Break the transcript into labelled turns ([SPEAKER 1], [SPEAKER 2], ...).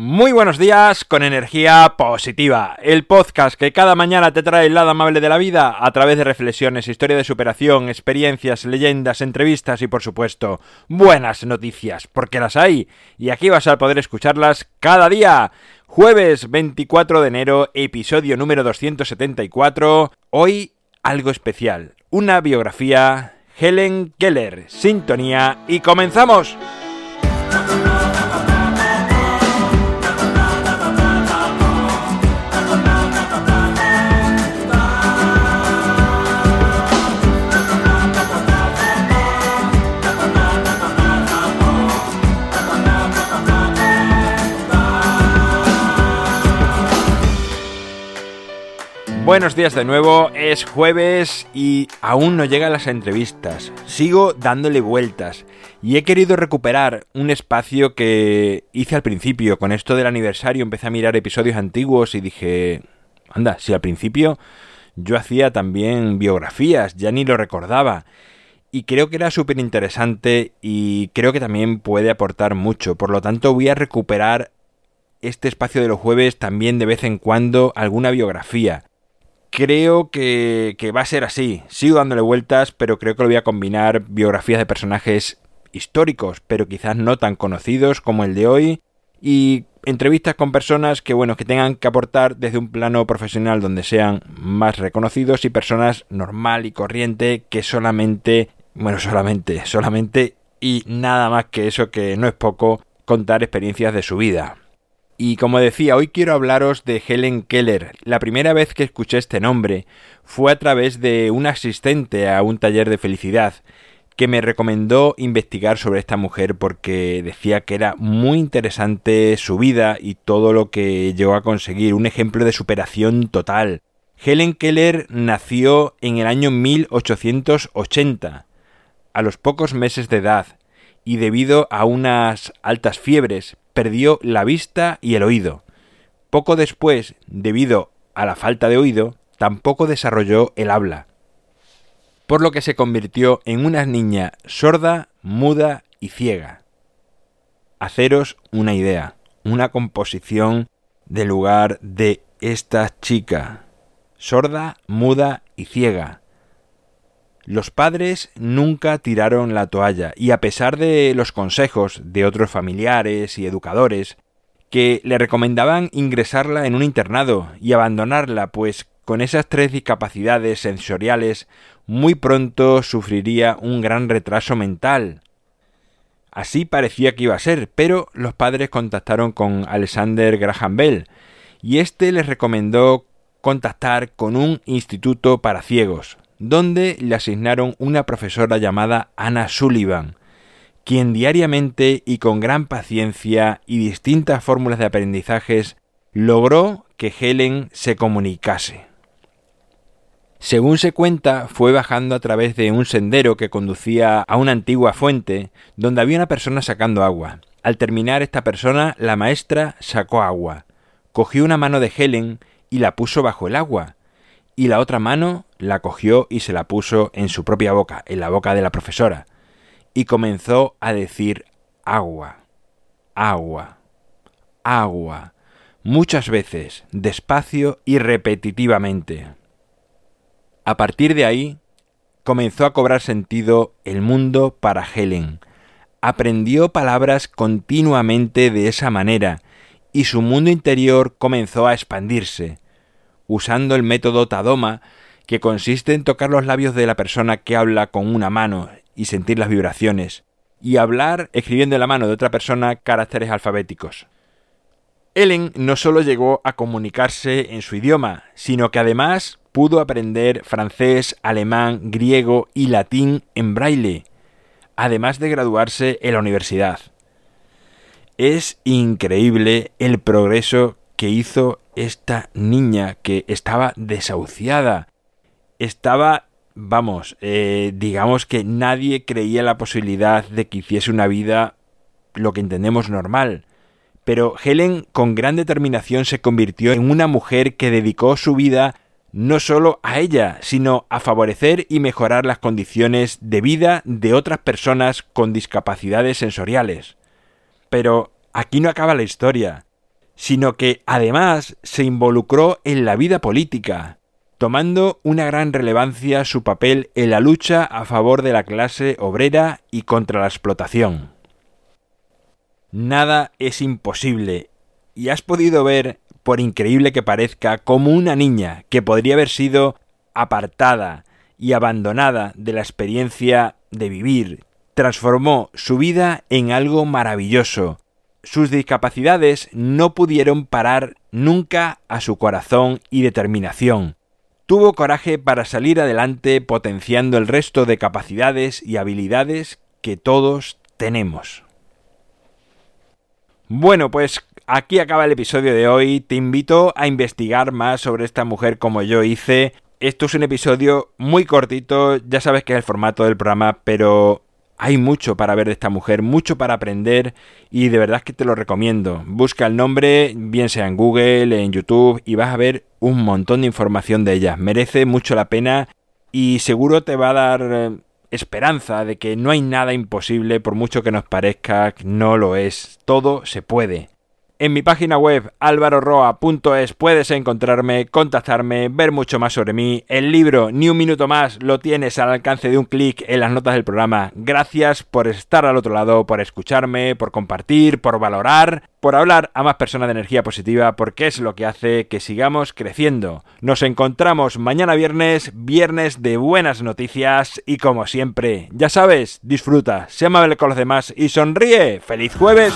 [SPEAKER 1] Muy buenos días con energía positiva, el podcast que cada mañana te trae el lado amable de la vida a través de reflexiones, historia de superación, experiencias, leyendas, entrevistas y por supuesto buenas noticias, porque las hay y aquí vas a poder escucharlas cada día. Jueves 24 de enero, episodio número 274. Hoy algo especial, una biografía, Helen Keller, sintonía y comenzamos. Buenos días de nuevo, es jueves y aún no llegan las entrevistas. Sigo dándole vueltas y he querido recuperar un espacio que hice al principio. Con esto del aniversario empecé a mirar episodios antiguos y dije, anda, si al principio yo hacía también biografías, ya ni lo recordaba. Y creo que era súper interesante y creo que también puede aportar mucho. Por lo tanto voy a recuperar este espacio de los jueves también de vez en cuando alguna biografía creo que, va a ser así. Sigo dándole vueltas, pero creo que lo voy a combinar biografías de personajes históricos, pero quizás no tan conocidos como el de hoy, y entrevistas con personas que, bueno, que tengan que aportar desde un plano profesional donde sean más reconocidos y personas normal y corriente que solamente, bueno, solamente, solamente y nada más que eso que no es poco contar experiencias de su vida. Y como decía, hoy quiero hablaros de Helen Keller. La primera vez que escuché este nombre fue a través de un asistente a un taller de felicidad que me recomendó investigar sobre esta mujer porque decía que era muy interesante su vida y todo lo que llegó a conseguir, un ejemplo de superación total. Helen Keller nació en el año 1880, a los pocos meses de edad, y debido a unas altas fiebres perdió la vista y el oído. Poco después, debido a la falta de oído, tampoco desarrolló el habla, por lo que se convirtió en una niña sorda, muda y ciega. Haceros una idea, una composición del lugar de esta chica, sorda, muda y ciega. Los padres nunca tiraron la toalla y a pesar de los consejos de otros familiares y educadores que le recomendaban ingresarla en un internado y abandonarla, pues con esas tres discapacidades sensoriales muy pronto sufriría un gran retraso mental. Así parecía que iba a ser, pero los padres contactaron con Alexander Graham Bell y éste les recomendó contactar con un instituto para ciegos, donde le asignaron una profesora llamada Anna Sullivan, quien diariamente y con gran paciencia y distintas fórmulas de aprendizajes logró que Helen se comunicase. Según se cuenta, fue bajando a través de un sendero que conducía a una antigua fuente donde había una persona sacando agua. Al terminar esta persona, la maestra sacó agua, cogió una mano de Helen y la puso bajo el agua, y la otra mano la cogió y se la puso en su propia boca, en la boca de la profesora, y comenzó a decir agua, agua, agua, muchas veces, despacio y repetitivamente. A partir de ahí, comenzó a cobrar sentido el mundo para Helen. Aprendió palabras continuamente de esa manera, y su mundo interior comenzó a expandirse, usando el método Tadoma, que consiste en tocar los labios de la persona que habla con una mano y sentir las vibraciones, y hablar escribiendo en la mano de otra persona caracteres alfabéticos. Ellen no solo llegó a comunicarse en su idioma, sino que además pudo aprender francés, alemán, griego y latín en braille, además de graduarse en la universidad. Es increíble el progreso que hizo esta niña que estaba desahuciada. Estaba, vamos, eh, digamos que nadie creía la posibilidad de que hiciese una vida lo que entendemos normal. Pero Helen con gran determinación se convirtió en una mujer que dedicó su vida no solo a ella, sino a favorecer y mejorar las condiciones de vida de otras personas con discapacidades sensoriales. Pero aquí no acaba la historia. Sino que además se involucró en la vida política, tomando una gran relevancia su papel en la lucha a favor de la clase obrera y contra la explotación. Nada es imposible, y has podido ver, por increíble que parezca, como una niña que podría haber sido apartada y abandonada de la experiencia de vivir, transformó su vida en algo maravilloso. Sus discapacidades no pudieron parar nunca a su corazón y determinación. Tuvo coraje para salir adelante potenciando el resto de capacidades y habilidades que todos tenemos. Bueno, pues aquí acaba el episodio de hoy. Te invito a investigar más sobre esta mujer como yo hice. Esto es un episodio muy cortito, ya sabes que es el formato del programa, pero hay mucho para ver de esta mujer, mucho para aprender y de verdad que te lo recomiendo. Busca el nombre, bien sea en Google, en YouTube y vas a ver un montón de información de ella. Merece mucho la pena y seguro te va a dar eh, esperanza de que no hay nada imposible por mucho que nos parezca, no lo es. Todo se puede. En mi página web alvaroroa.es puedes encontrarme, contactarme, ver mucho más sobre mí. El libro Ni un minuto más lo tienes al alcance de un clic en las notas del programa. Gracias por estar al otro lado, por escucharme, por compartir, por valorar, por hablar a más personas de energía positiva, porque es lo que hace que sigamos creciendo. Nos encontramos mañana viernes, viernes de buenas noticias y como siempre, ya sabes, disfruta, sé amable con los demás y sonríe. ¡Feliz jueves!